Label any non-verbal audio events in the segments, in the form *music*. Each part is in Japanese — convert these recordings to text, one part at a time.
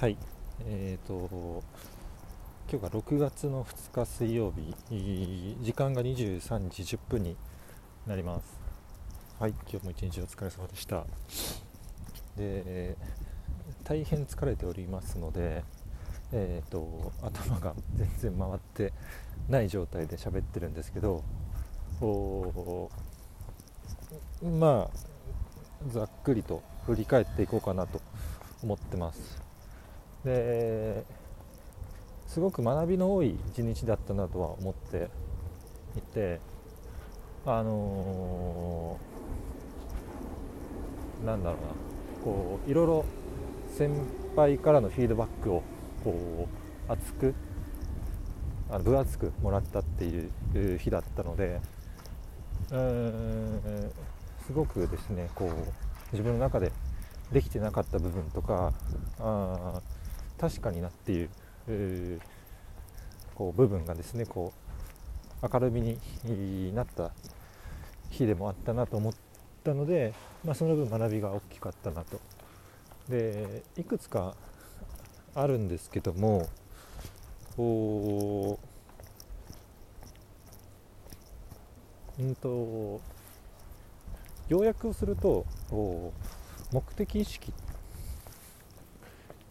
はい。えーと今日が6月の2日水曜日。時間が23時10分になります。はい。今日も一日お疲れ様でした。で大変疲れておりますのでえーと頭が全然回ってない状態で喋ってるんですけどまあざっくりと振り返っていこうかなと思ってます。ですごく学びの多い一日だったなとは思っていてあのー、なんだろうなこういろいろ先輩からのフィードバックをこう熱くあの分厚くもらったっていう日だったのでうんすごくですねこう自分の中でできてなかった部分とかあ確かになっていうこう部分がですねこう明るみになった日でもあったなと思ったので、まあ、その分学びが大きかったなと。でいくつかあるんですけどもこううんと要約をすると目的意識っ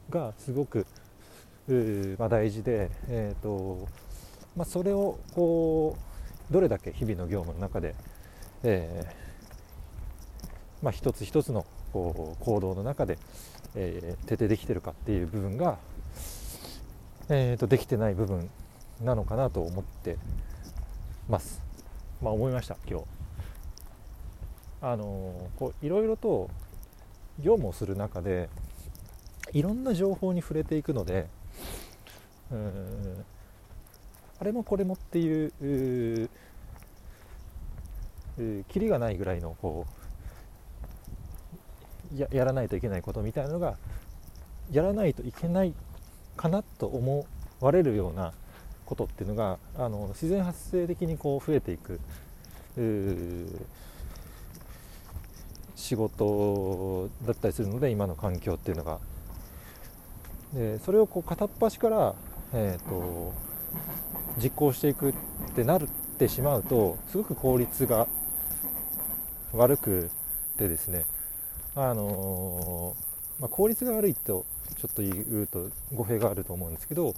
がすごく、まあ、大事で、えーとまあ、それをこうどれだけ日々の業務の中で、えーまあ、一つ一つのこう行動の中で、えー、徹底できてるかっていう部分が、えー、とできてない部分なのかなと思ってます。まあ、思いました今日。あのこういろいろと業務をする中でいろんな情報に触れていくのでうんあれもこれもっていうキリがないぐらいのこうややらないといけないことみたいなのがやらないといけないかなと思われるようなことっていうのがあの自然発生的にこう増えていく仕事だったりするので今の環境っていうのが。でそれをこう片っ端から、えーと、実行していくってなってしまうとすごく効率が悪くてですねあのー、まあ、効率が悪いとちょっと言うと語弊があると思うんですけど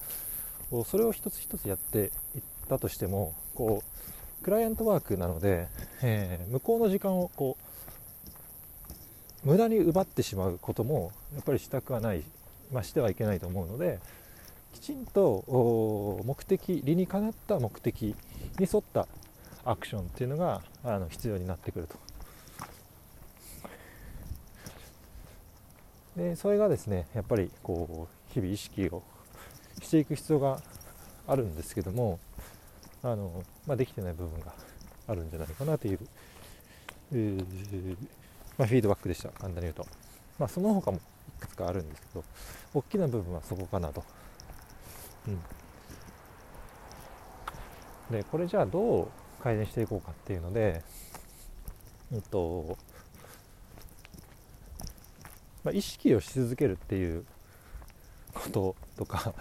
それを一つ一つやっていったとしてもこうクライアントワークなので、えー、向こうの時間をこう無駄に奪ってしまうこともやっぱりしたくはないま、してはいけないと思うのできちんと目的理にかなった目的に沿ったアクションっていうのがあの必要になってくると。でそれがですねやっぱりこう日々意識をしていく必要があるんですけどもあの、まあ、できてない部分があるんじゃないかなという、えーまあ、フィードバックでした簡単に言うと、まあ、その他もかあるんですけど大きな部分はそこかなと。うん、でこれじゃあどう改善していこうかっていうので、えっとまあ、意識をし続けるっていうこととか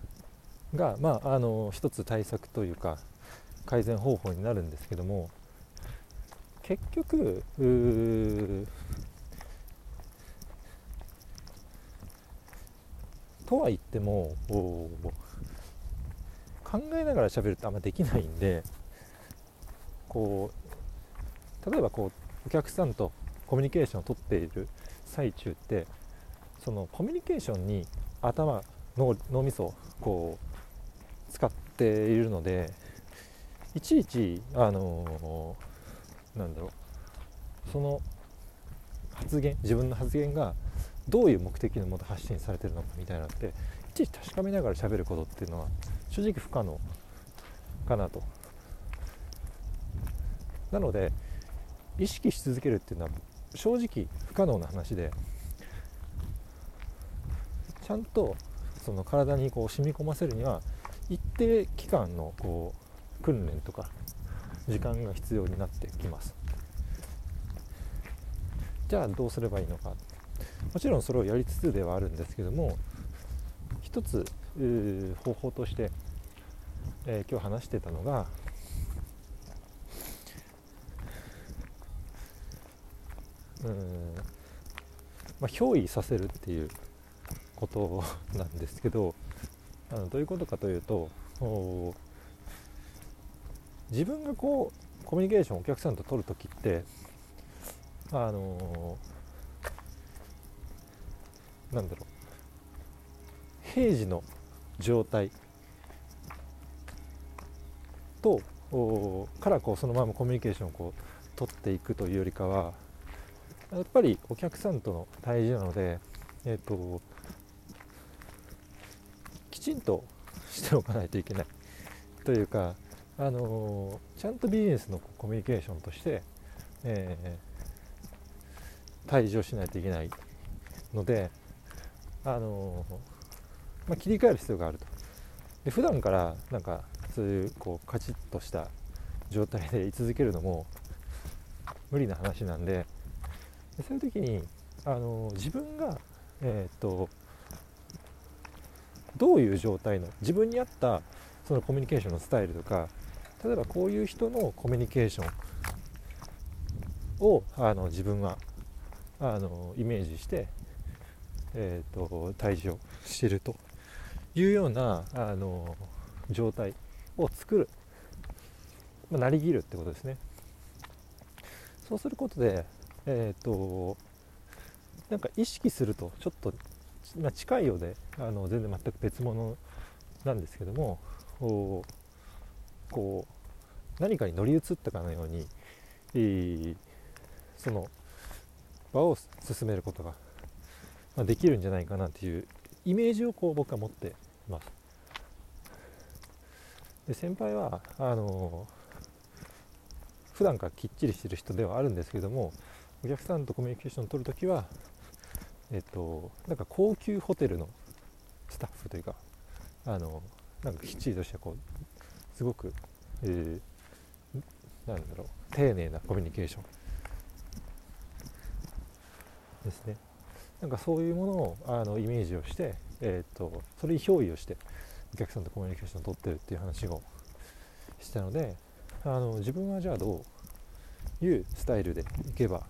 *laughs* が、まあ、あの一つ対策というか改善方法になるんですけども結局とは言っても考えながら喋るってあんまできないんでこう例えばこうお客さんとコミュニケーションをとっている最中ってそのコミュニケーションに頭脳脳みそをこう使っているのでいちいちあのー、なんだろうその発言自分の発言がどういう目的のもと発信されてるのかみたいなのっていちいち確かめながら喋ることっていうのは正直不可能かなと。なので意識し続けるっていうのは正直不可能な話でちゃんとその体にこう染み込ませるには一定期間のこう訓練とか時間が必要になってきます。じゃあどうすればいいのか。もちろんそれをやりつつではあるんですけども一つ方法として、えー、今日話してたのがうんまあ、憑依させるっていうことなんですけどあのどういうことかというと自分がこうコミュニケーションお客さんと取るときってあのー、なんだろう。平時の状態とからこうそのままコミュニケーションをこう取っていくというよりかはやっぱりお客さんとの対峙なので、えーと、きちんとしておかないといけないというか、あのー、ちゃんとビジネスのコミュニケーションとして、えー、対峙をしないといけないので、あのー、まあ、切り替える必要があると。で普段からなんかそういうこうカチッとした状態で居続けるのも無理な話なんででそういう時にあの自分が、えーと、どういう状態の自分に合ったそのコミュニケーションのスタイルとか例えばこういう人のコミュニケーションをあの自分はあのイメージして、えーと、対峙をしているというようなあの状態を作る、まあ、なりきるってことですね。そうすることでえっ、ー、となんか意識するとちょっと、まあ、近いようであの全然全く別物なんですけどもこう何かに乗り移ったかのように、えー、その場を進めることが、まあ、できるんじゃないかなというイメージをこう僕は持っています。で先輩はあの普段からきっちりしてる人ではあるんですけどもお客さんとコミュニケーションを取るときは、えっと、なんか高級ホテルのスタッフというか、あの、なんかきっちりとしたこう、すごく、えー、なんだろう、丁寧なコミュニケーションですね。なんかそういうものをあのイメージをして、えーと、それに憑依をしてお客さんとコミュニケーションを取ってるっていう話をしたのであの自分はじゃあどういうスタイルでいけば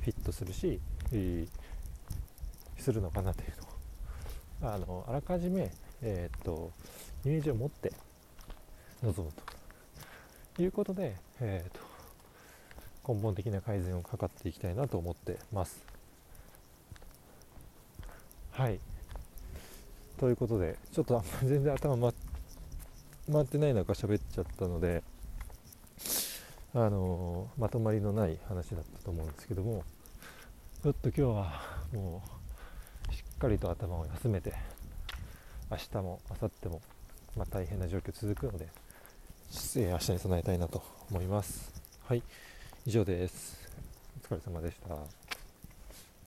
フィットするし、するのかなというのをあのあらかじめ、えー、っとイメージを持って臨むということで、えー、っと根本的な改善を図っていきたいなと思ってます。はい。ということでちょっと *laughs* 全然頭回回ってない中喋っちゃったのであのまとまりのない話だったと思うんですけどもちょっと今日はもうしっかりと頭を休めて明日も明後日も、まあ、大変な状況続くので、え明日に備えたいなと思います。はい。以上です。お疲れ様でした。